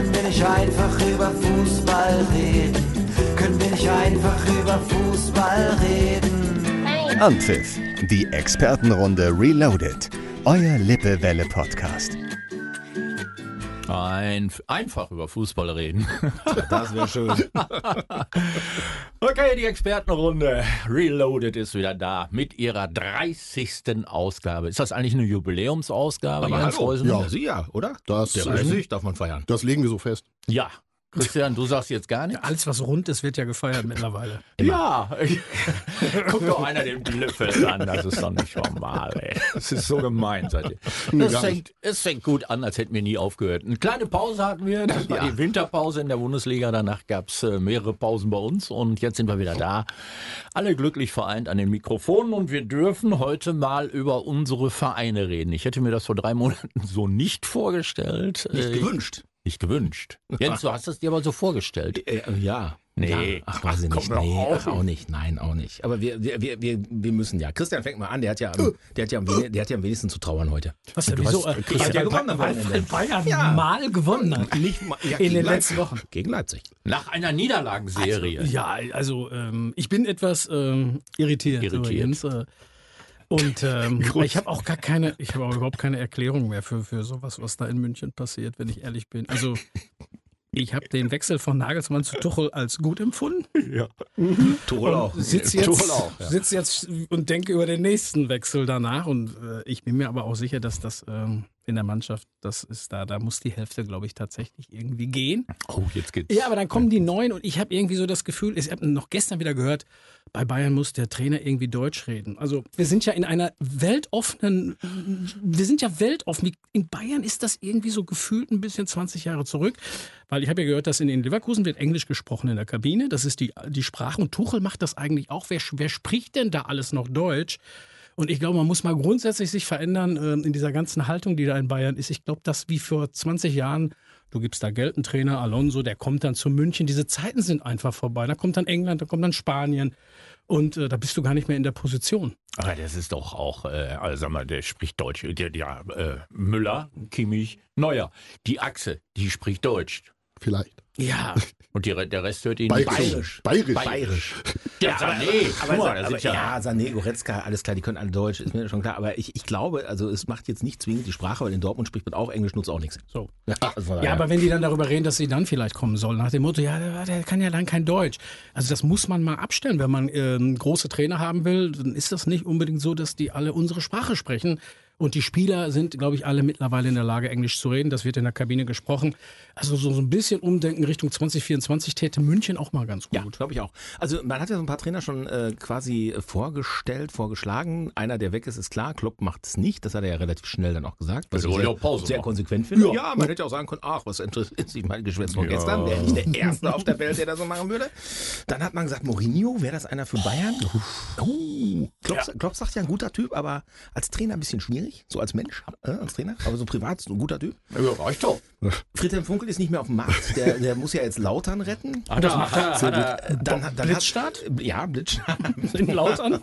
Können wir nicht einfach über Fußball reden? Können wir nicht einfach über Fußball reden? Anpfiff, die Expertenrunde Reloaded. Euer Lippewelle-Podcast. Ein, einfach über Fußball reden. Das wäre schön. Okay, die Expertenrunde Reloaded ist wieder da mit ihrer 30. Ausgabe. Ist das eigentlich eine Jubiläumsausgabe? Aber hallo. Ja, Sie ja, oder? Das, Der äh, 30 darf man feiern. das legen wir so fest. ja. Christian, du sagst jetzt gar nichts? Alles, was rund ist, wird ja gefeiert mittlerweile. Ja. Guck doch einer den Blöffel an, das ist doch nicht normal, ey. Das ist so gemein seid ihr. Es fängt, es fängt gut an, als hätten wir nie aufgehört. Eine kleine Pause hatten wir, das war Ja. die Winterpause in der Bundesliga. Danach gab's äh, mehrere Pausen bei uns und jetzt sind wir wieder da. Alle glücklich vereint an den Mikrofonen und wir dürfen heute mal über unsere Vereine reden. Ich hätte mir das vor drei Monaten so nicht vorgestellt. Nicht Äh, gewünscht. Nicht gewünscht. Jens, du hast es dir aber so vorgestellt. Äh, äh, ja. Nee. Ja. Ach, weiß ich nicht. Nee, ach, auch nicht. Nein, auch nicht. Aber wir, wir, wir, wir, müssen ja. Christian fängt mal an. Der hat ja, am- der hat ja, am, wen- der hat ja am wenigsten zu trauern heute. Was denn, Du wieso? hast- Äh, Christian hat ja gewonnen am weil Bayern Ja. mal gewonnen hat. Nicht mal, ja, In den Leipzig. letzten Wochen. Gegen Leipzig. Nach einer Niederlagenserie. Ja, also ähm, ich bin etwas ähm, irritiert, Irritiert. übrigens. Äh, und ähm, ich habe auch gar keine, ich habe auch überhaupt keine Erklärung mehr für, für sowas, was da in München passiert, wenn ich ehrlich bin. Also ich habe den Wechsel von Nagelsmann zu Tuchel als gut empfunden. Tuchel auch. Sitz jetzt, Tuchel auch. Ja. sitz jetzt und denke über den nächsten Wechsel danach. Und äh, ich bin mir aber auch sicher, dass das ähm, in der Mannschaft, das ist da, da muss die Hälfte, glaube ich, tatsächlich irgendwie gehen. Oh, jetzt geht's. Ja, aber dann kommen die Neuen und ich habe irgendwie so das Gefühl, ich habe noch gestern wieder gehört, bei Bayern muss der Trainer irgendwie Deutsch reden. Also wir sind ja in einer weltoffenen, wir sind ja weltoffen. In Bayern ist das irgendwie so gefühlt ein bisschen 20 Jahre zurück, weil ich habe ja gehört, dass in den Leverkusen wird Englisch gesprochen in der Kabine. Das ist die, die Sprache und Tuchel macht das eigentlich auch. Wer, wer spricht denn da alles noch Deutsch? Und ich glaube, man muss mal grundsätzlich sich verändern ähm, in dieser ganzen Haltung, die da in Bayern ist. Ich glaube, dass wie vor 20 Jahren, du gibst da Geld einen Trainer, Alonso, der kommt dann zu München. Diese Zeiten sind einfach vorbei. Da kommt dann England, da kommt dann Spanien. Und äh, da bist du gar nicht mehr in der Position. Aber das ist doch auch, äh, also sag mal, der spricht Deutsch. Der, ja, äh, Müller, Kimmich, Neuer. Die Achse, die spricht Deutsch. Vielleicht. Ja, Und die, der Rest hört ihn Bayerisch. Bayerisch. Bayerisch. Ja, Sané, guck aber, da aber, sind ja, ja, Sané, Goretzka, alles klar, die können alle Deutsch, ist mir schon klar. Aber ich, ich glaube, also es macht jetzt nicht zwingend die Sprache, weil in Dortmund spricht man auch Englisch, nutzt auch nichts. so. Ja, also Ja, daher- aber wenn die dann darüber reden, dass sie dann vielleicht kommen soll, nach dem Motto, ja, der, der kann ja dann kein Deutsch. Also das muss man mal abstellen. Wenn man ähm, große Trainer haben will, dann ist das nicht unbedingt so, dass die alle unsere Sprache sprechen. Und die Spieler sind, glaube ich, alle mittlerweile in der Lage, Englisch zu reden. Das wird in der Kabine gesprochen. Also so, so ein bisschen Umdenken Richtung 2024 täte München auch mal ganz Ja, gut. glaube ich auch. Also man hat ja so ein paar Trainer schon äh, quasi vorgestellt, vorgeschlagen. Einer, der weg ist, ist klar. Klopp macht es nicht. Das hat er ja relativ schnell dann auch gesagt. Was Also ich sehr, auch Pause sehr machen. konsequent finde. Ja. man hätte ja auch sagen können, ach, was interessiert sich mein Geschwätz von Ja. gestern. Wäre nicht der Erste auf der Welt, der das so machen würde. Dann hat man gesagt, Mourinho, wäre das einer für Bayern? Oh, Klopp, Klopp sagt ja, ein guter Typ, aber als Trainer ein bisschen schwierig. So als Mensch, äh, als Trainer. Aber so privat ist ein guter Typ. ja, reicht doch. Friedhelm Funkel ist nicht mehr auf dem Markt. Der, der muss ja jetzt Lautern retten. Hat er, hat er, hat er, Dann, dann Blitzstart? Hat, ja, Blitzstart. In Lautern?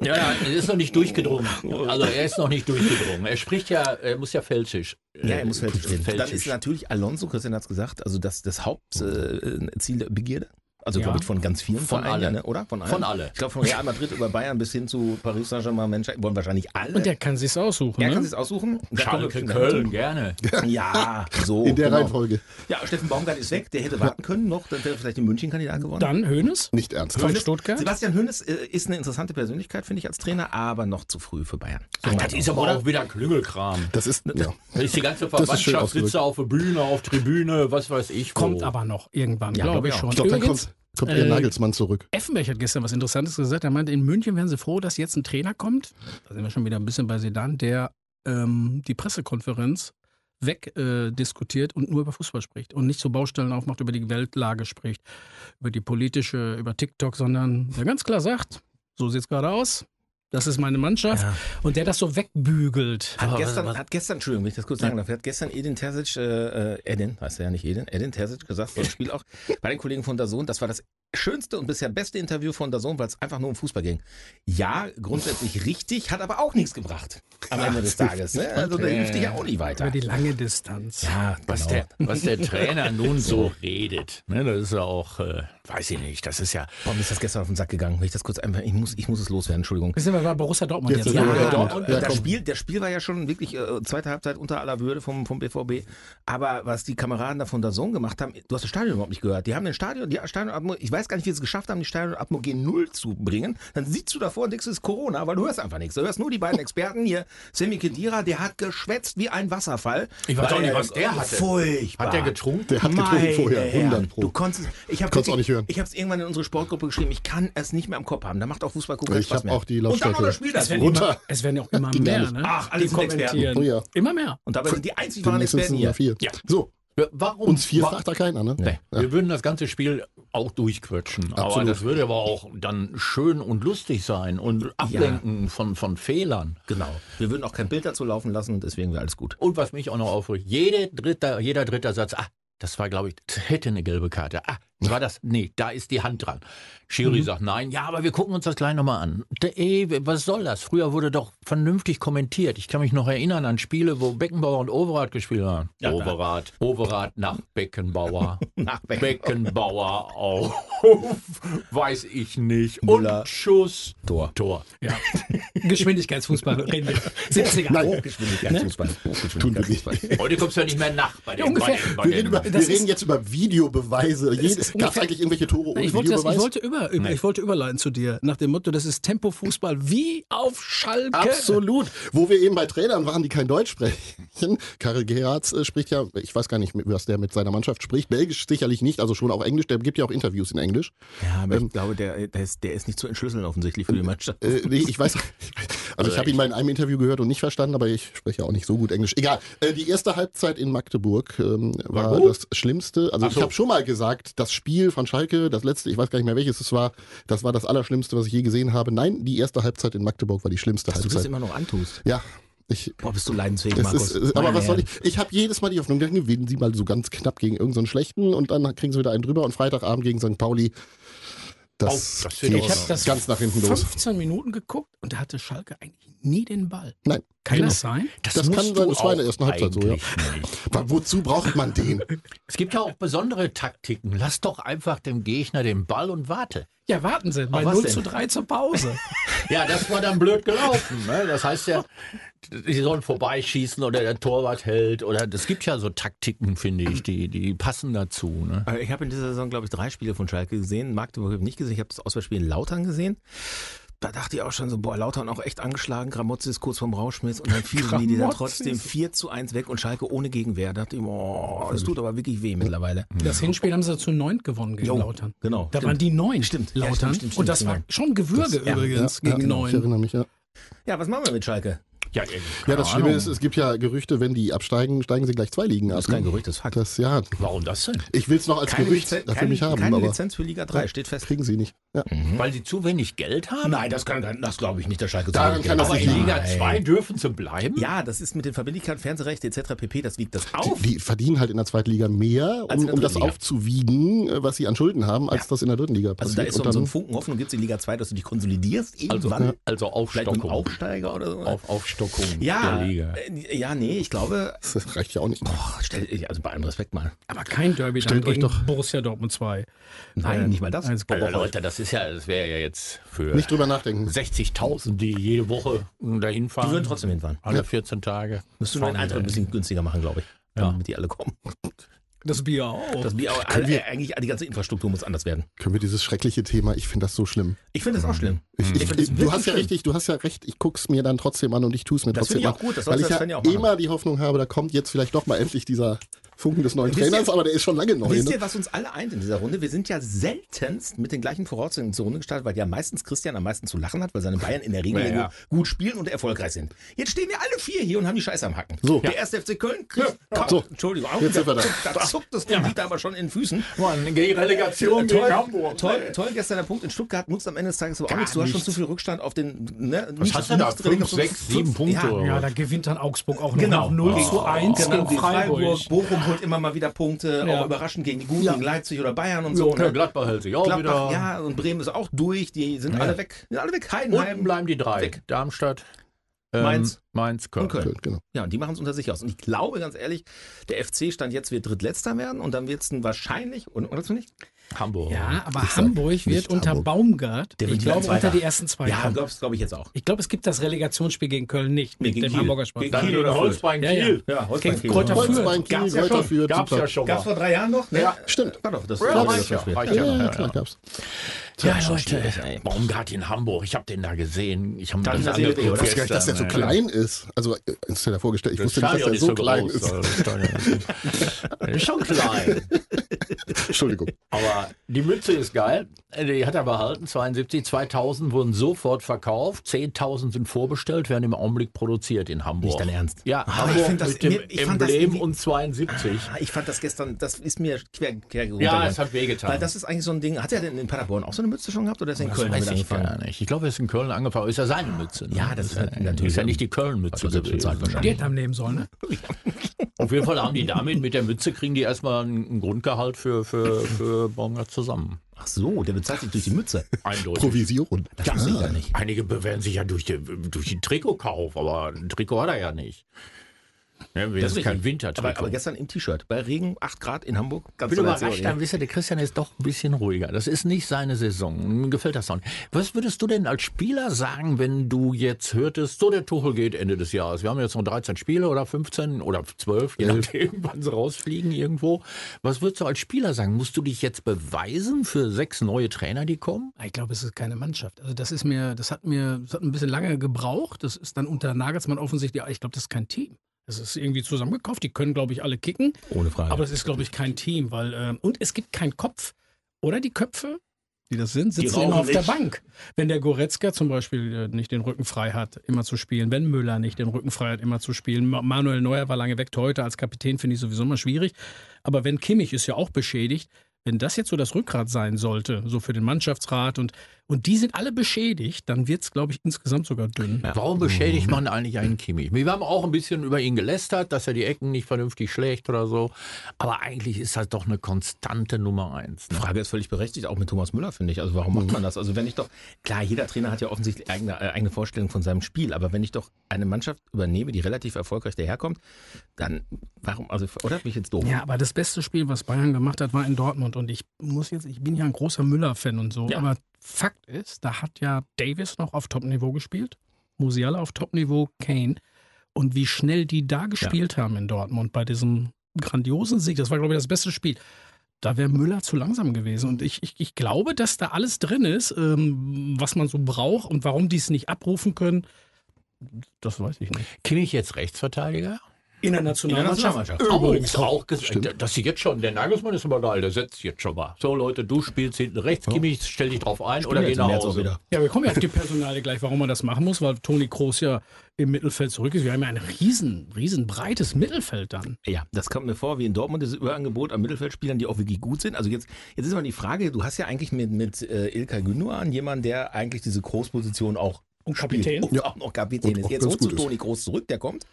ja, ja, er ist noch nicht durchgedrungen. Also er ist noch nicht durchgedrungen. Er spricht ja, er muss ja Felsisch. Ja, er muss Felsisch reden. Dann ist natürlich Alonso, Christian hat es gesagt, also das, das Hauptziel äh, der Begierde. Also Ja. glaube ich von ganz vielen Von Vereinen, alle. ne? oder? Von allen. Von alle. Ich glaube von Real Madrid über Bayern bis hin zu Paris Saint-Germain, wollen wahrscheinlich alle. Und der kann sich's aussuchen. er ne? kann sich aussuchen. Schalke, Köln, gerne. Ja, so. In der genau. Reihenfolge. Ja, Steffen Baumgart ist weg, der hätte warten können noch, dann wäre vielleicht der München-Kandidat geworden. Dann Hönes Nicht von ernsthaft. Stuttgart. Sebastian Hönes äh, ist eine interessante Persönlichkeit, finde ich, als Trainer, aber noch zu früh für Bayern. So Ach, das ist aber oder? auch wieder Klüngelkram. Das ist, ja. Da ist die ganze Verwandtschaft sitzt da auf der Bühne, auf Tribüne, was weiß ich. wo. Kommt aber noch irgendwann, Ja, glaube glaub ich schon. Ich glaube, dann Übrigens, kommt, äh, Nagelsmann zurück. Effenberg hat gestern was Interessantes gesagt. Er meinte, in München wären sie froh, dass jetzt ein Trainer kommt. Da sind wir schon wieder ein bisschen bei Sedan, der ähm, die Pressekonferenz weg äh, und nur über Fußball spricht und nicht so Baustellen aufmacht, über die Weltlage spricht, über die politische, über TikTok, sondern der ganz klar sagt, so sieht's gerade aus. Das ist meine Mannschaft. Ja. Und der das so wegbügelt. Hat gestern, was- was- hat gestern, Entschuldigung, wenn ich das kurz sagen darf, hat gestern Edin Terzic, äh, äh, Edin, heißt er ja nicht Edin, Edin Terzic gesagt, so im Spiel auch, bei den Kollegen von der Sohn, das war das schönste und bisher beste Interview von Sohn, weil es einfach nur um Fußball ging. Ja, grundsätzlich richtig, hat aber auch nichts gebracht am Ende des Tages. Ne? Also da hilft dich ja auch nicht weiter. Über die lange Distanz. Ja, Was, genau. der, was der Trainer nun so redet, ne, das ist ja auch, äh, weiß ich nicht, das ist ja, Boah, mir ist das gestern auf den Sack gegangen. Wenn ich das kurz einfach, ich muss, ich muss es loswerden, Entschuldigung. Wir sind bei Borussia Dortmund Jetzt Ja, bei Dortmund. Und Ja, das. Spiel, der Spiel war ja schon wirklich äh, zweite Halbzeit unter aller Würde vom, vom BVB. Aber was die Kameraden da von der Zone gemacht haben, du hast das Stadion überhaupt nicht gehört. Die haben den Stadion, die Stadionatmo, ich weiß gar nicht, wie sie es geschafft haben, die Stadionatmo G0 zu bringen. Dann sitzt du davor und denkst, es ist Corona, weil du hörst einfach nichts. Du hörst nur die beiden Experten hier. Semi Khedira, der hat geschwätzt wie ein Wasserfall. Ich weiß auch nicht, was der hatte. Furchtbar. hat der getrunken? Der hat getrunken Meine vorher, Herren, 100 pro. Du konntest, ich habe Konntest auch nicht hören. Ich habe es irgendwann in unsere Sportgruppe geschrieben. Ich kann es nicht mehr im Kopf haben. Da macht auch Fußball gucken Ich Spaß hab mehr. auch die Und dann noch Lautstärke. das Spiel Es dazu. werden, Runter. immer, es werden ja auch immer mehr, ne? Ach, alle die sind Experten. kommentieren. Oh ja. Immer mehr. Und dabei sind die einzig wahren Mindestens Experten hier. Ja. So, Warum? uns vier fragt da keiner, ne? Nee. Wir würden das ganze Spiel auch durchquetschen. Aber Absolut. das würde aber auch dann schön und lustig sein und ablenken von, von Fehlern. Genau. Wir würden auch kein Bild dazu laufen lassen, deswegen wäre alles gut. Und was mich auch noch aufregt, jede dritter, jeder dritter Satz, ah, das war, glaube ich, das hätte eine gelbe Karte. Ah, war das? Nee, da ist die Hand dran. Schiri sagt nein, ja, aber wir gucken uns das gleich nochmal an. Ey, was soll das? Früher wurde doch vernünftig kommentiert. Ich kann mich noch erinnern an Spiele, wo Beckenbauer und Overath gespielt haben. Ja, Overath, Overath nach Beckenbauer. Nach Beck. Beckenbauer auf, weiß ich nicht. Müller. Und Schuss. Tor. Tor. Ja. Geschwindigkeitsfußball reden wir. 70er. Nein. Hochgeschwindigkeitsfußball. Wir nicht. Hochgeschwindigkeitsfußball. Heute kommst du ja nicht mehr nach bei den, ungefähr. bei den, bei Wir, den reden, über, wir reden jetzt über Videobeweise. Ist Gab es eigentlich irgendwelche Tore ohne Ich wollte, das, ich wollte, über, über, ich wollte überleiten zu dir, nach dem Motto, das ist Tempo-Fußball wie auf Schalke. Absolut. Wo wir eben bei Trainern waren, die kein Deutsch sprechen. Karel Gerards äh, spricht ja, ich weiß gar nicht, was der mit seiner Mannschaft spricht. Belgisch sicherlich nicht, also schon auch Englisch. Der gibt ja auch Interviews in Englisch. Ja, aber ich glaube, der, der, ist, der ist nicht zu entschlüsseln offensichtlich für die Mannschaft. Äh, nee, ich weiß. Also ich habe ihn mal in einem Interview gehört und nicht verstanden, aber ich spreche auch nicht so gut Englisch. Egal. Äh, die erste Halbzeit in Magdeburg ähm, war gut? das Schlimmste. Also so. ich habe schon mal gesagt, das Spiel von Schalke, das letzte, ich weiß gar nicht mehr welches es war, das war das Allerschlimmste, was ich je gesehen habe. Nein, die erste Halbzeit in Magdeburg war die schlimmste Dass du das Halbzeit. immer noch antust. Ja, ich. Boah, bist du leidensfähig, Markus. ist, aber was soll ich? Ich habe jedes Mal die Hoffnung, dann gewinnen sie mal so ganz knapp gegen irgendeinen so schlechten und dann kriegen sie wieder einen drüber und Freitagabend gegen St. Pauli. Das, Oh, das geht ich Ich habe das ganz nach hinten los. 15 Minuten geguckt und da hatte Schalke eigentlich nie den Ball. Nein, Kann genau. das sein? Das kann musst sein, das war in der ersten Halbzeit so, ja. wozu braucht man den? Es gibt ja auch besondere Taktiken. Lass doch einfach dem Gegner den Ball und warte. Ja, warten Sie, bei was 0 denn? zu 3 zur Pause. Ja, das war dann blöd gelaufen. Ne? Das heißt ja, sie sollen vorbeischießen oder der Torwart hält. Oder es gibt ja so Taktiken, finde ich, die, die passen dazu. Ne? Ich habe in dieser Saison, glaube ich, drei Spiele von Schalke gesehen. Magdeburg habe ich nicht gesehen. Ich habe das Auswärtsspiel in Lautern gesehen. Da dachte ich auch schon so, boah, Lautern auch echt angeschlagen. Gramozzi ist kurz vorm Rauschmiss und dann fielen die, die dann Gramozis. trotzdem 4 zu 1 weg und Schalke ohne Gegenwehr. Da dachte ich, boah, das tut aber wirklich weh mittlerweile. Das Hinspiel haben sie zu neunt gewonnen gegen Jo, Lautern. genau, Da stimmt. waren die neun. Stimmt, ja, Lautern. stimmt, stimmt, Und das stimmt, war genau. schon Gewürge ja, übrigens ja, gegen genau, Ich neun. erinnere mich, ja. Ja, was machen wir mit Schalke? Ja, Ja, das Schlimme ist, es gibt ja Gerüchte, wenn die absteigen, steigen sie gleich zwei Ligen ab. Das ist kein Gerücht, das ist Fakt. Das, ja, Warum das denn? ich will es noch als Keine, Gerücht Lizen dafür keine, mich haben, keine aber Lizenz für Liga 3, steht fest. kriegen sie nicht. Ja. Weil sie zu wenig Geld haben? Nein, das kann das glaube ich nicht, der Schalke Daran zu kann das Aber nicht in. Liga Nein. 2 dürfen sie bleiben? Ja, das ist mit den Verbindlichkeiten, Fernsehrechte etc. pp. Das wiegt das auf. Die, die verdienen halt in der zweiten Liga mehr, um, um das Liga. aufzuwiegen, äh, was sie an Schulden haben, als das in der dritten Liga Also passiert. da ist so, so ein Funken Hoffnung, gibt es in Liga 2, dass du dich konsolidierst Also, irgendwann. also Vielleicht mit einem Aufstockung. Aufsteiger oder so. Auf, Aufstockung ja, der Liga. äh, ja, nee, ich glaube, das reicht ja auch nicht. boah, stell, also bei allem Respekt mal. Aber kein Derby dann Stellt euch gegen doch- Borussia Dortmund 2. Nein, nicht mal das. Also Leute, das ist ja, das wäre ja jetzt für Nicht drüber nachdenken. 60.000, die jede Woche dahin fahren. Die würden trotzdem hinfahren. Alle 14 Tage. Müsstest du Fahren Eintritt ein bisschen günstiger machen, glaube ich. Ja. Damit die alle kommen. Das Bier auch. Das, Bier- aber alle, eigentlich die ganze Infrastruktur muss anders werden. Können wir dieses schreckliche Thema, ich finde das so schlimm. Ich finde das auch schlimm. Ich, ich, das du hast ja schlimm. richtig, du hast ja recht, ich guck's mir dann trotzdem an und ich tue es mir Das trotzdem finde ich auch an. gut, das weil ich das ja ja auch immer die Hoffnung habe, da kommt jetzt vielleicht doch mal endlich dieser Funken des neuen Wisst ihr- Trainers, aber der ist schon lange neu. Wisst Ne? ihr, was uns alle eint in dieser Runde? Wir sind ja seltenst mit den gleichen Voraussetzungen zur Runde gestartet, weil ja meistens Christian am meisten zu lachen hat, weil seine Bayern in der Regel Ja, ja, gut spielen und erfolgreich sind. Jetzt stehen wir alle vier hier und haben die Scheiße am Hacken. So. Der erste FC Köln kriegt. Kaum- So. Entschuldigung, Jetzt sind wir da. Da, da zuckt das Ding aber schon in den Füßen. Mann, die Relegation Toll, gegen Hamburg. toll, toll, gestern der Punkt in Stuttgart nutzt am Ende des Tages aber auch nichts. Du hast schon zu viel Rückstand auf den. Ne, Was hast du da? Fünf, sechs, sieben Punkte? Ja, da gewinnt dann Augsburg auch noch Genau. nach 0 zu 1 Genau, gegen Freiburg. Bochum holt immer mal wieder Punkte, Ja. auch überraschend gegen die Guten, Ja. gegen Leipzig oder Bayern und So, so. Ne? Gladbach hält sich auch Gladbach, wieder. ja, und Bremen ist auch durch, die sind alle weg. Sind alle weg. Heidenheim. Unten bleiben die drei. Weg. Darmstadt, ähm, Mainz. Mainz, Köln. Und Köln. Köln, genau. Ja, und die machen es unter sich aus. Und ich glaube ganz ehrlich, der FC stand jetzt wird Drittletzter werden und dann wird es wahrscheinlich, und, oder du nicht? Hamburg. Ja, aber Hamburg wird unter Hamburg. Baumgart, Der ich glaube, unter die ersten zwei Ja, glaube ich jetzt auch. Ich glaube, es gibt das Relegationsspiel gegen Köln nicht Nee, mit gegen dem Kiel. Hamburger Sport. Gegen Kiel oder Holzbein Ja, ja. Kiel. Ja, Gegen Kräuter Gab's Fürth. Holzbein, Kiel, Gab's ja Kräuter schon. Fürth, Gab's ja schon mal. vor drei Jahren noch? Ne? Ja. Stimmt. War doch das. Ja, war reicht ja, reicht Ja, ja, ja, ja, klar, ja. gab's. Ja, schon Leute, ey. Baumgart in Hamburg, ich habe den da gesehen. Ich habe Da das sehen, angeguckt? Ich wusste gar nicht, dass der so klein ist. Also, äh, ist dir da vorgestellt, ich Das wusste nicht, dass Stadion der ist so klein groß. ist. also das Stadion ist- schon klein. Entschuldigung. Aber die Mütze ist geil. Die hat er behalten. 72, 2000 wurden sofort verkauft. 10.000 sind vorbestellt, werden im Augenblick produziert in Hamburg. Nicht dein Ernst? Ja, Ah, Hamburg ich find das- mit dem ich das Emblem und 72. Ah, Ich fand das gestern, das ist mir quer, quer Ja, es hat wehgetan. Weil das ist eigentlich so ein Ding. Hat er denn in Paderborn auch so eine Mütze schon gehabt oder ist er in das Köln weiß ich angefangen? gar nicht. Ich glaube, er ist in Köln angefangen. Ist ja seine Mütze. Ne? Ja, das ist ja, halt natürlich- Ist ja nicht die Köln-Mütze. Hat er selbst gewesen. bezahlt wahrscheinlich. Die hätten nehmen sollen, ne? Auf jeden Fall haben die damit, mit der Mütze kriegen die erstmal ein Grundgehalt für, für, für Baumgart zusammen. Ach so, der bezahlt sich durch die Mütze. Eindeutig. Provision. Das wusste ich gar nicht. Einige bewerben sich ja durch den, durch den Trikotkauf, aber ein Trikot hat er ja nicht. Ja, das, ist kein Wintertrikot. Aber, aber gestern im T-Shirt. Bei Regen, 8 Grad in Hamburg. Ganz Ich bin überrascht, dann wisst ihr, der Christian ist doch ein bisschen ruhiger. Das ist nicht seine Saison. Mir gefällt das auch nicht. Was würdest du denn als Spieler sagen, wenn du jetzt hörtest, so der Tuchel geht Ende des Jahres. Wir haben jetzt noch 13 Spiele oder 15 oder 12, je nachdem, wann sie rausfliegen irgendwo. Was würdest du als Spieler sagen? Musst du dich jetzt beweisen für sechs neue Trainer, die kommen? Ich glaube, es ist keine Mannschaft. Also das ist mir, das hat mir, das hat ein bisschen lange gebraucht. Das ist dann unter Nagelsmann offensichtlich, ich glaube, das ist kein Team. Das ist irgendwie zusammengekauft. Die können, glaube ich, alle kicken. Ohne Frage. Aber es ist, glaube ich, kein Team, weil ähm, und es gibt keinen Kopf. Oder die Köpfe, die das sind, sitzen immer auf der nicht. Bank. Wenn der Goretzka zum Beispiel äh, nicht den Rücken frei hat, immer zu spielen. Wenn Müller nicht den Rücken frei hat, immer zu spielen. Ma- Manuel Neuer war lange weg. Heute als Kapitän finde ich sowieso immer schwierig. Aber wenn Kimmich ist ja auch beschädigt, wenn das jetzt so das Rückgrat sein sollte, so für den Mannschaftsrat und, und die sind alle beschädigt, dann wird es, glaube ich, insgesamt sogar dünn. Warum beschädigt man eigentlich einen Kimmich? Wir haben auch ein bisschen über ihn gelästert, dass er die Ecken nicht vernünftig schlägt oder so. Aber eigentlich ist das doch eine konstante Nummer eins. Die Ne? Frage ist völlig berechtigt, auch mit Thomas Müller, finde ich. Also warum macht man das? Also wenn ich doch, klar, jeder Trainer hat ja offensichtlich eigene, äh, eigene Vorstellung von seinem Spiel, aber wenn ich doch eine Mannschaft übernehme, die relativ erfolgreich daherkommt, dann warum, also, oder bin ich jetzt doof? Ja, aber das beste Spiel, was Bayern gemacht hat, war in Dortmund. Und ich muss jetzt, ich bin ja ein großer Müller-Fan und so. Ja. Aber Fakt ist, da hat ja Davis noch auf Top-Niveau gespielt, Musiala auf Top-Niveau, Kane. Und wie schnell die da gespielt haben in Dortmund bei diesem grandiosen Sieg, das war, glaube ich, das beste Spiel. Da wäre Müller zu langsam gewesen. Und ich, ich, ich glaube, dass da alles drin ist, ähm, was man so braucht und warum die es nicht abrufen können. Das weiß ich nicht. Kimmich jetzt Rechtsverteidiger? In der Nationalmannschaft. Übrigens auch, dass sie jetzt schon, der Nagelsmann ist aber geil, der setzt jetzt schon mal. So Leute, du spielst hinten rechts, Kimmich, stell dich drauf ein oder geh nach auch Hause. wieder. Ja, wir kommen ja auf die Personalie gleich, warum man das machen muss, weil Toni Kroos ja im Mittelfeld zurück ist. Wir haben ja ein riesen, riesen breites Mittelfeld dann. Ja, das kommt mir vor wie in Dortmund, dieses Überangebot an Mittelfeldspielern, die auch wirklich gut sind. Also jetzt, jetzt ist mal die Frage, du hast ja eigentlich mit, mit äh, Ilkay Gündogan jemanden, der eigentlich diese Großposition auch Und Kapitän? spielt. Und auch noch Kapitän Und ist. auch Jetzt holst du. Toni Groß zurück, der kommt.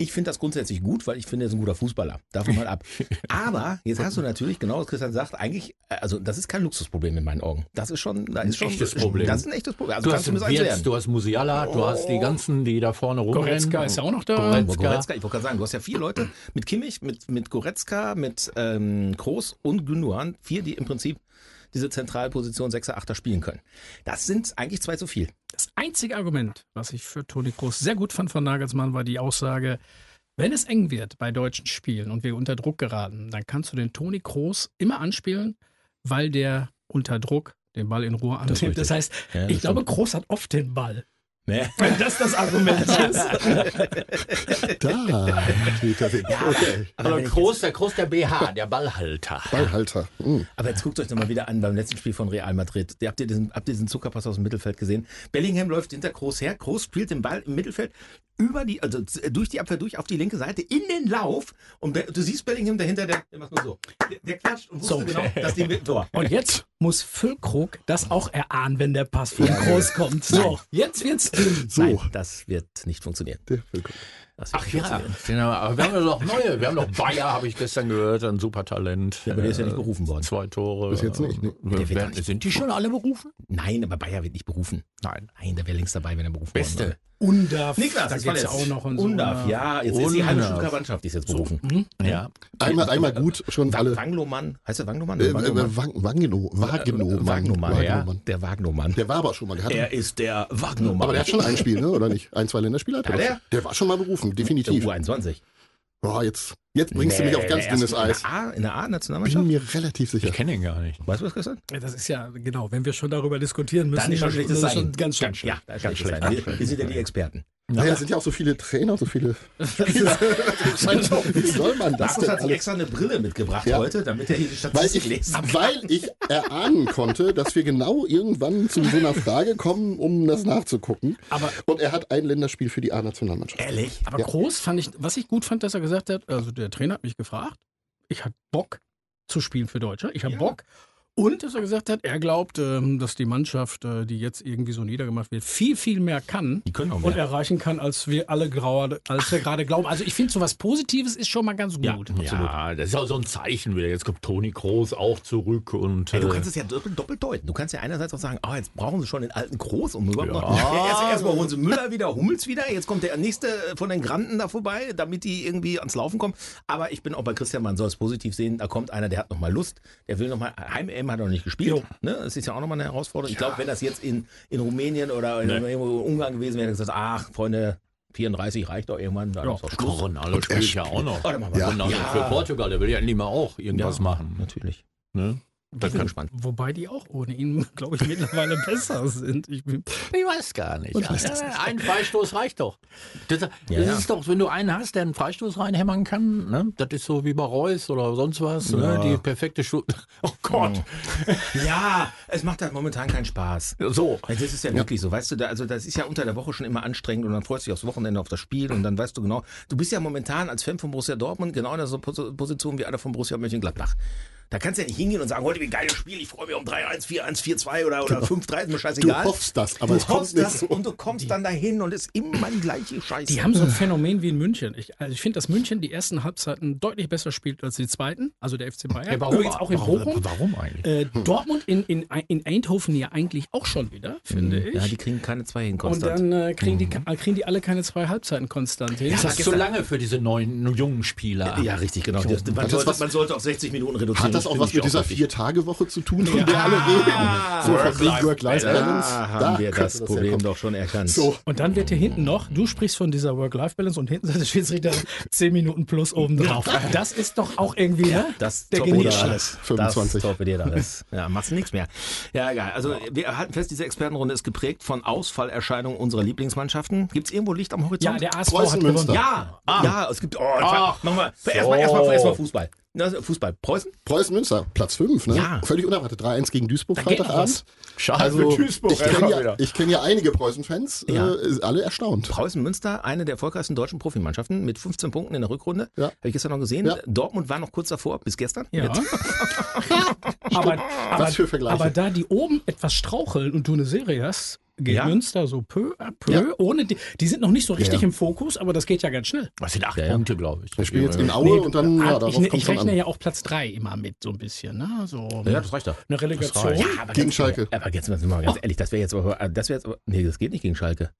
Ich finde das grundsätzlich gut, weil ich finde, er ist ein guter Fußballer. Davon mal ab. Aber jetzt hast du natürlich, genau was Christian sagt, eigentlich, äh, also das ist kein Luxusproblem in meinen Augen. Das ist schon, da ist schon echtes Problem. Das ist ein echtes Problem. Also Du hast du Wirtz, du hast Musiala, du hast die ganzen, die da vorne rumrennen. Goretzka ist ja auch noch da. Goretzka. Goretzka, ich wollte gerade sagen, du hast ja vier Leute mit Kimmich, mit, mit Goretzka, mit ähm, Kroos und Gündogan, vier, die im Prinzip diese Zentralposition 6er, 8er spielen können. Das sind eigentlich zwei zu viel. Das einzige Argument, was ich für Toni Kroos sehr gut fand von Nagelsmann, war die Aussage, wenn es eng wird bei deutschen Spielen und wir unter Druck geraten, dann kannst du den Toni Kroos immer anspielen, weil der unter Druck den Ball in Ruhe annimmt. Das, heißt, Ja, das ich glaube, Kroos hat oft den Ball. Ne? Wenn das das Argument ist. Da er. Okay. Aber Groß, der Groß, der BH, der Ballhalter. Ballhalter. Hm. Aber jetzt guckt euch nochmal wieder an beim letzten Spiel von Real Madrid. Habt ihr diesen, habt ihr diesen Zuckerpass aus dem Mittelfeld gesehen? Bellingham läuft hinter Groß her. Groß spielt den Ball im Mittelfeld über die, also z- durch die Abwehr durch auf die linke Seite in den Lauf. Und du siehst Bellingham dahinter, der, der macht nur so. Der, der klatscht und wusste So. genau, dass die mit Tor. Und jetzt muss Füllkrug das auch erahnen, wenn der Pass von Kroos kommt. So, jetzt wird's. So, Nein, das wird nicht funktionieren. Ach ja, genau. Aber wir haben ja noch neue. Wir haben noch Bayer, habe ich gestern gehört, ein Supertalent. Ja, aber der ist ja nicht berufen worden. Zwei Tore. Bis jetzt nicht, ne? Wer- Der wird wer- doch nicht- Sind die schon alle berufen? Nein, aber Bayer wird nicht berufen. Nein. Nein, der wäre längst dabei, wenn er berufen Beste. worden wäre. Undaf. Niklas, da war ja auch noch und so. Undaf, ne? ja, jetzt ist die halbe Undaf. Stuttgarter Mannschaft die ist jetzt berufen. Ja. Einmal, einmal gut, schon alle. Wanglomann, heißt der Wanglomann? Äh, Der äh, Wagnomann. Wageno, Wagnomann, ja. Wagnomann. Der Wagnomann. Der war aber schon mal. Der hat, Er ist der Wagnomann. aber der hat schon ein Spiel, ne? oder nicht? Ein, zwei Länderspiele hat er. Er? Der war schon mal berufen, der definitiv. U21. Boah, jetzt, jetzt bringst du mich auf ganz der dünnes Eis. In der A- in der Bin A-Nationalmannschaft? mir relativ sicher. Ich kenne ihn gar nicht. Weißt du was, Christian? Ja, Das ist ja, genau, wenn wir schon darüber diskutieren müssen, Dann ist schon schlechtes das ist Zeichen. schon ganz schön. Ja, ist schlecht. Wir sind ja die Experten. Naja, es sind ja auch so viele Trainer, so viele Spieler. Wie soll man das Markus denn hat sich alles? extra eine Brille mitgebracht Ja. heute, damit er hier die Weil Statistik ich, lesen weil ich erahnen konnte, dass wir genau irgendwann zu so einer Frage kommen, um das nachzugucken. Aber- Und er hat ein Länderspiel für die A-Nationalmannschaft. Ehrlich? Aber groß fand ich, was ich gut fand, dass er gesagt hat, also der Trainer hat mich gefragt, ich hatte Bock zu spielen für Deutsche, ich habe Bock. Und dass er gesagt hat, er glaubt, ähm, dass die Mannschaft, äh, die jetzt irgendwie so niedergemacht wird, viel, viel mehr kann Die können auch und mehr. erreichen kann, als wir alle grauer, als wir gerade glauben. Also ich finde, so was Positives ist schon mal ganz Ja, gut. Ja, das ist auch so ein Zeichen wieder. Jetzt kommt Toni Kroos auch zurück und. Ey, du äh, kannst es ja doppelt, doppelt deuten. Du kannst ja einerseits auch sagen, oh, jetzt brauchen sie schon den alten Groß, um überhaupt noch. Ja, erst, erstmal holen sie Müller wieder, Hummels wieder, jetzt kommt der nächste von den Granden da vorbei, damit die irgendwie ans Laufen kommen. Aber ich bin auch bei Christian, man soll es positiv sehen, da kommt einer, der hat nochmal Lust, der will nochmal, Hat er noch nicht gespielt. Ne? Das ist ja auch nochmal eine Herausforderung. Ich glaube, wenn das jetzt in, in Rumänien oder in, irgendwo in Ungarn gewesen wäre, hätte er gesagt, ach, Freunde, 34 reicht doch irgendwann, dann ist auch Schluss. Ronaldo spielt ja auch noch. Oh, Ja. Ronaldo Ja. für Portugal, der will ja endlich mal auch irgendwas Ja. machen. Natürlich. Ne? Ich bin gespannt. Wobei die auch ohne ihn, glaube ich, mittlerweile besser sind. Ich bin, Ich weiß gar nicht. Ja, ein Freistoß reicht doch. Das, das Ja, ja. ist doch, wenn du einen hast, der einen Freistoß reinhämmern kann, ne? das ist so wie bei Reus oder sonst was, ne? die perfekte Schu Oh Gott. Ja, es macht halt momentan keinen Spaß. So. Das ist ja, wirklich so, weißt du, da, also das ist ja unter der Woche schon immer anstrengend und dann freust du dich aufs Wochenende auf das Spiel und dann weißt du genau, du bist ja momentan als Fan von Borussia Dortmund genau in der Position wie einer von Borussia Mönchengladbach. Da kannst du ja nicht hingehen und sagen, heute wird ein geiles Spiel, ich freue mich um 3-1, 4-1, 4-2 oder, oder 5-3, ist mir Du scheißegal. hoffst das, aber es kommt hoffst nicht das so. und du kommst dann dahin und es ist immer die gleiche Scheiße. Die haben so ein Phänomen wie in München. Ich, also ich finde, dass München die ersten Halbzeiten deutlich besser spielt als die zweiten, also der FC Bayern. Übrigens auch in Bochum. Warum eigentlich? Äh, Dortmund in, in, in Eindhoven ja eigentlich auch schon wieder, finde ich. ja, die kriegen keine zwei hin und konstant. dann äh, kriegen, die, äh, kriegen die alle keine zwei Halbzeiten konstant hin. Das ist zu lange für diese neuen jungen Spieler. ja, richtig, genau. Man, sollte, man sollte auf 60 Minuten reduzieren. Hat das auch was mit dieser. Vier-Tage-Woche zu tun, von der alle reden? So von wegen Work-Life-Balance. Da haben wir könnte das Problem doch schon erkannt. So, Und dann wird hier hinten noch, du sprichst von dieser Work-Life-Balance und hinten sagt der Schiedsrichter 10 Minuten plus obendrauf. Das ist doch auch irgendwie, ne? Das Der torpediert alles. 25. Das torpediert alles. Ja, machst du nichts mehr. Ja, egal. Also wir halten fest, diese Expertenrunde ist geprägt von Ausfallerscheinungen unserer Lieblingsmannschaften. Gibt es irgendwo Licht am Horizont? Ja, der ASV Preußen hat gewonnen. ja, ja, es gibt. Oh, Ach, nochmal. so. Erstmal erstmal erstmal Fußball. Na, Fußball. Preußen? Preußen Münster, Platz 5, ne? Ja. Völlig unerwartet. 3-1 gegen Duisburg Da Freitagabend. Schade Also, für Duisburg. ich kenne Ja, ich kenn ja einige Preußen-Fans, Ja. äh, alle erstaunt. Preußen Münster, eine der erfolgreichsten deutschen Profimannschaften mit 15 Punkten in der Rückrunde. Ja. Habe ich gestern noch gesehen. Ja. Dortmund war noch kurz davor, bis gestern. Ja. Aber, aber, Was für Vergleiche. aber da die oben etwas straucheln und du eine Serie hast, gegen Ja. Münster so peu à peu, Ja. ohne die, die sind noch nicht so richtig Ja. im Fokus, aber das geht ja ganz schnell. Das sind acht Ja, ja. Punkte, glaube ich. Der spielt jetzt in Aue Nee, und dann, ja, ah, darauf ich, kommt ich rechne an. ja auch Platz 3 immer mit, so ein bisschen. Ne? So Ja, das reicht doch. eine Relegation. Gegen ganz- Schalke. Aber jetzt sind wir mal ganz ehrlich, das wäre jetzt aber, das wäre jetzt aber, nee, das geht nicht gegen Schalke.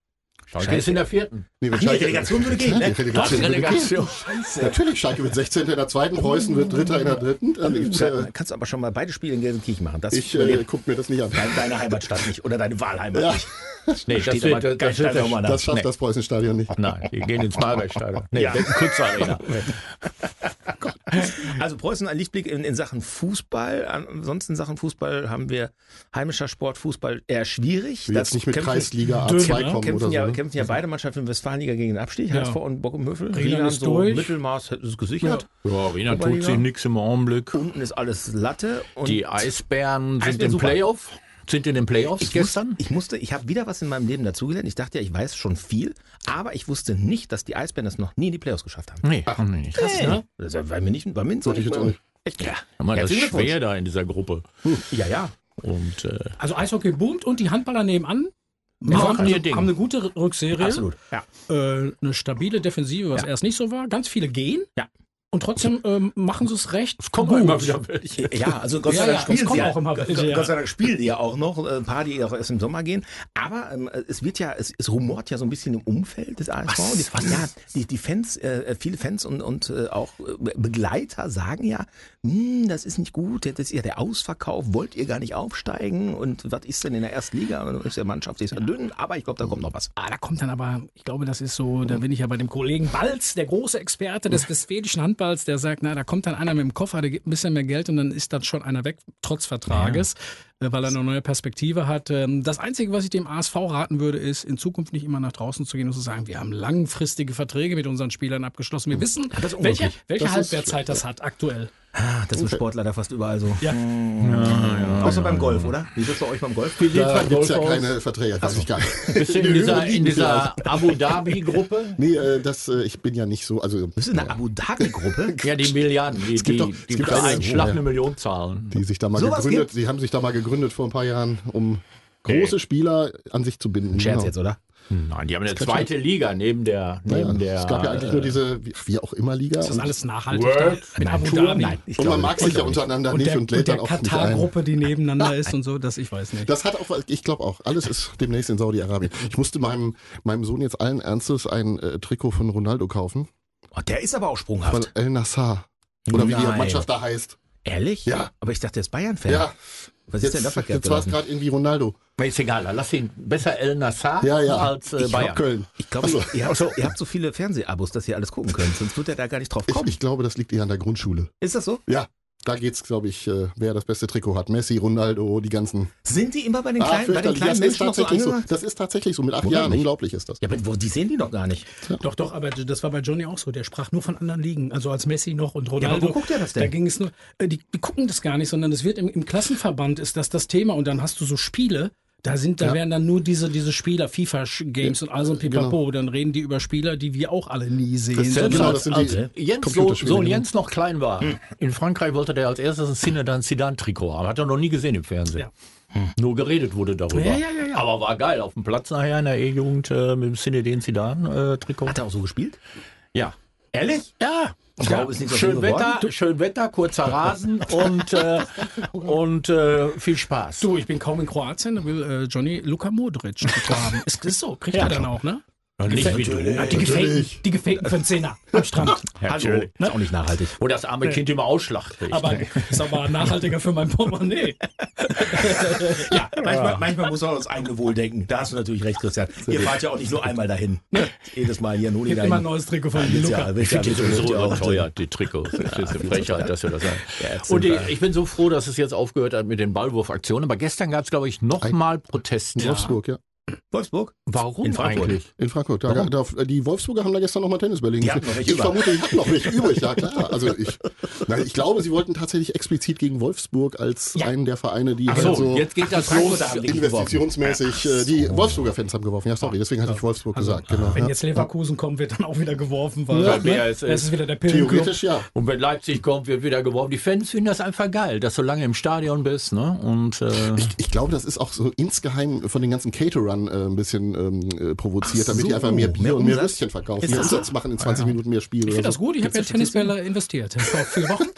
Schalke ist in der vierten. Nee, Ach nee, Relegation würde gehen, ne? die Relegation Doch, würde gehen. Natürlich, Schalke wird 16. in der zweiten, Preußen wird Dritter in der dritten. Dann äh, kannst du aber schon mal beide Spiele in Gelsenkirchen machen. Das ich äh, guck mir das nicht an. deine, deine Heimatstadt nicht oder deine Wahlheimat Ja. nicht. Nee, das Steht wird, das, das wird nochmal da. Das schafft Nee. das Preußenstadion nicht. Nein, die gehen ins Malbergstadion. Nee, Ja. ja. Kurzarena. Also Preußen ein Lichtblick in, in Sachen Fußball. Ansonsten in Sachen Fußball haben wir heimischer Sport, Fußball eher schwierig. Will jetzt nicht mit kämpfen- Kreisliga Dünn, A2 ne? kommen oder Kämpfen so. ja, ne? kämpfen ja beide Mannschaften in Westfalenliga gegen den Abstieg, Ja. HSV und Bockenhövel. Riemann ist so durch. Mittelmaß ist gesichert. Ja, Wiener tut sich nichts im Augenblick. Unten ist alles Latte. Und Die Eisbären sind Eisbären im super. Playoff. Sind in den Playoffs ich gestern? Musste, ich musste, ich habe wieder was in meinem Leben dazugelernt. Ich dachte ja, ich weiß schon viel, aber ich wusste nicht, dass die Eisbären noch nie in die Playoffs geschafft haben. Nee, Ach, nicht. Krass, ne? Das war mir nicht, war mir so nicht jetzt auch. Echt? Ja. Mal, das ist schwer da in dieser Gruppe. Ja, ja. Und äh, Also Eishockey boomt und die Handballer nebenan machen, machen ihr also, Ding. haben eine gute Rückserie. Absolut. Ja. Äh, eine stabile Defensive, was Ja. erst nicht so war. Ganz viele gehen. Ja. Und trotzdem ähm, machen sie es recht. Es Kommen immer wieder welche. Ja, also Gott sei Dank ja, spielen sie ja, auch immer welche, Gott, ja. Gott sei Dank spielen die ja auch noch, äh, ein paar, die auch erst im Sommer gehen. Aber ähm, es wird ja, es, es rumort ja so ein bisschen im Umfeld des ASV. Was? Die, ja, die, die Fans, äh, viele Fans und, und äh, auch äh, Begleiter sagen ja, hm, das ist nicht gut, das ist ja der Ausverkauf, wollt ihr gar nicht aufsteigen und was ist denn in der ersten Liga? Und Ist der Mannschaft ist ja dünn, aber ich glaube, da kommt noch was. Ah, da kommt dann aber, ich glaube, das ist so, da bin ich ja bei dem Kollegen Balz, der große Experte des westfälischen Handballs, der sagt, na, da kommt dann einer mit dem Koffer, der gibt ein bisschen mehr Geld und dann ist dann schon einer weg, trotz Vertrages, äh, weil er eine neue Perspektive hat. Ähm, Das Einzige, was ich dem ASV raten würde, ist, in Zukunft nicht immer nach draußen zu gehen und zu sagen, wir haben langfristige Verträge mit unseren Spielern abgeschlossen. Wir wissen, das ist welche, welche Das ist Halbwertzeit das hat aktuell. Ah, das ist Sportler da fast überall so. Ja. Außer beim Golf, oder? Wie ist das bei euch beim Golf? Da bei gibt's ja keine Verträge, weiß ich gar nicht. Bist du in dieser, in dieser Abu Dhabi-Gruppe? Nee, äh, das, äh, ich bin ja nicht so, also Das ist eine Abu Dhabi-Gruppe. Ja, die Milliarden, die, gibt die, doch- die, es die gibt eine Million zahlen. die sich da mal Sowas gegründet, die haben sich da mal gegründet vor ein paar Jahren, um große Spieler an sich zu binden. Scherz Genau. jetzt, oder? Nein, die haben eine zweite Liga neben der, neben der. es gab ja eigentlich nur diese, wie, auch immer Liga. Ist das Und, alles nachhaltig Word? da? Mit Nein, Abu? Dhabi? Nein, ich und man mag sich ja untereinander Und nicht der, und und lädt der dann auch nicht ein. Katar-Gruppe, die nebeneinander ist und so, das ich weiß nicht. Das hat auch, ich glaube auch, alles ist demnächst in Saudi-Arabien. Ich musste meinem, meinem Sohn jetzt allen Ernstes ein äh, Trikot von Ronaldo kaufen. Oh, der ist aber auch Von sprunghaft. El Nassar. Oder wie die Nein. Mannschaft da heißt. Ehrlich? Ja. Aber ich dachte, der ist Bayern-Fan. Ja. Was ist denn da Jetzt, verkehrt jetzt war es gerade irgendwie Ronaldo. Ist egal, lass ihn besser El Nassar Ja, ja. als äh, ich Bayern. Köln. Ich glaube, ihr, habt so, ihr habt so viele Fernsehabos, dass ihr alles gucken könnt. Sonst wird er da gar nicht drauf Ich, kommen. ich glaube, das liegt eher an der Grundschule. ist das so? Ja. Da geht's, glaube ich, äh, wer das beste Trikot hat. Messi, Ronaldo, die ganzen. Sind die immer bei den Ah, kleinen, bei den kleinen das ist Menschen noch so tatsächlich so. angesagt? Das ist tatsächlich so. Mit acht Jahren, unglaublich ist das. Ja, aber wo, die sehen die noch gar nicht. Doch, doch, aber das war bei Johnny auch so. Der sprach nur von anderen Ligen. Also als Messi noch und Ronaldo. aber wo guckt er das denn? Da ging es nur, äh, die, die gucken das gar nicht, sondern es wird im, im Klassenverband ist das das Thema und dann hast du so Spiele. Da sind, da Ja. werden dann nur diese, diese Spieler, FIFA-Games und all so ein Pipapo. Dann reden die über Spieler, die wir auch alle nie sehen. Das ist ja genau, das sind als die Jens, so, so genau. Jens noch klein war, in Frankreich wollte der als erstes ein Zinedine Zidane-Trikot haben. Hat er noch nie gesehen im Fernsehen. Ja. Nur geredet wurde darüber. Ja, ja, ja, ja. Aber war geil. Auf dem Platz nachher in der E-Jugend äh, mit dem Zinedine Zidane-Trikot. Hat er auch so gespielt? ja. Ehrlich? Ja. Warum ist nicht so schön, geworden? Wetter, schön Wetter, kurzer Rasen und, äh, und äh, viel Spaß. Du, ich bin kaum in Kroatien, da will äh, Johnny Luka Modric haben. Ist das so? Kriegt Ja, er dann auch, ne? Nicht wie du. Ah, die gefakten, die gefakten für einen Zehner am Strand. Hallo. Ist auch nicht nachhaltig. Wo das arme Kind immer Ausschlag kriegt. Aber ist aber nachhaltiger für mein Portemonnaie. Ja, manchmal, manchmal muss man ans eigene Wohl denken. Da hast du natürlich recht, Christian. Ihr fahrt ja auch nicht nur einmal dahin. Jedes Mal hier nur Gibt immer ein neues Trikot von Luka. Ich finde die sowieso ja, überteuert, die Trikots. Das ist eine Frechheit, dass wir das sagen. Und die, ich bin so froh, dass es jetzt aufgehört hat mit den Ballwurfaktionen. Aber gestern gab es, glaube ich, nochmal Proteste. Wolfsburg, ja. Wolfsburg? Warum In Frankfurt. eigentlich? In Frankfurt. Da, da, die Wolfsburger haben da gestern nochmal Tennisbälle welche Ich über. vermute, die hatten noch welche übrig, ja klar. Also ich, nein, ich glaube, sie wollten tatsächlich explizit gegen Wolfsburg als Ja. einen der Vereine, die Ach halt so, so jetzt geht das die investitionsmäßig, äh, die Wolfsburger Fans haben geworfen. Ja, sorry, deswegen hatte ich Wolfsburg gesagt. Genau, Wenn ja. jetzt Leverkusen kommt, wird dann auch wieder geworfen, weil Ja, ne? es? ist wieder der Pillenclub. Theoretisch ja. Und wenn Leipzig kommt, wird wieder geworfen. Die Fans finden das einfach geil, dass du lange im Stadion bist. Ne? Und äh, Ich glaube, das ist auch so insgeheim von den ganzen Caterern äh, ein bisschen ähm, äh, provoziert, damit die so, einfach mehr Bier mehr und mehr? Würstchen verkaufen. Ist Mehr so? Umsatz machen in 20 Minuten mehr Spiel. Ich finde das so. gut, ich habe ja Tennisbälle investiert vor vier Wochen.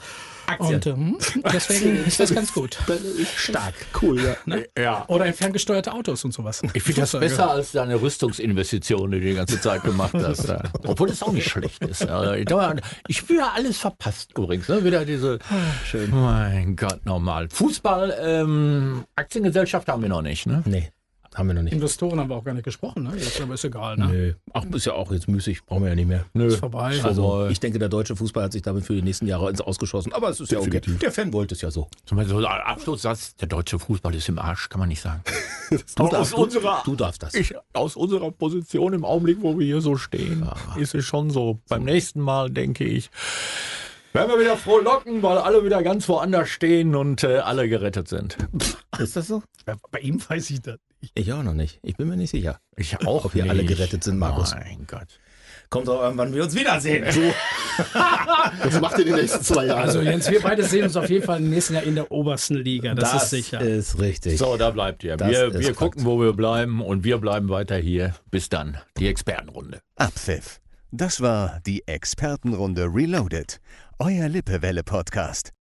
Und ähm, deswegen ist das ganz gut. Stark. Cool, ja. ja. Oder in ferngesteuerte Autos und sowas. Ich finde das besser als deine Rüstungsinvestition, die du die ganze Zeit gemacht hast. Ja. Obwohl das auch nicht schlecht ist. Also, Ich ja alles verpasst übrigens. Ne? Wieder diese. Schön. Mein Gott, normal. Fußball, ähm, Aktiengesellschaft haben wir noch nicht. Ne? Nee, haben wir noch nicht. Investoren haben wir auch gar nicht gesprochen, ne? Jetzt aber ist egal, ne? Nö. Ach, ist ja auch jetzt müßig, brauchen wir ja nicht mehr. Nö. Ist vorbei. Also, ich denke, der deutsche Fußball hat sich damit für die nächsten Jahre ins Ausgeschossen. Aber es ist ja okay. Der Fan wollte es ja so. Zum Beispiel so ein Abschlusssatz, der deutsche Fußball ist im Arsch, kann man nicht sagen. Du aus, darfst, unserer, du darfst das. ich, aus unserer Position im Augenblick, wo wir hier so stehen, ist es schon so. Beim nächsten Mal denke ich, werden wir wieder frohlocken, weil alle wieder ganz woanders stehen und äh, alle gerettet sind. Ist das so? Bei ihm weiß ich das. Ich auch noch nicht. Ich bin mir nicht sicher. Ich auch Ob wir alle gerettet sind, Markus. Mein Gott. Kommt auch irgendwann wir uns wiedersehen. Das macht ihr die nächsten zwei Jahre. Also Jens, wir beide sehen uns auf jeden Fall im nächsten Jahr in der obersten Liga, das, ist sicher. ist richtig. So, da bleibt ihr. Das Wir, wir gucken, wo wir bleiben und wir bleiben weiter hier. Bis dann, die Expertenrunde. Abpfiff. Das war die Expertenrunde Reloaded. Euer Lippewelle-Podcast.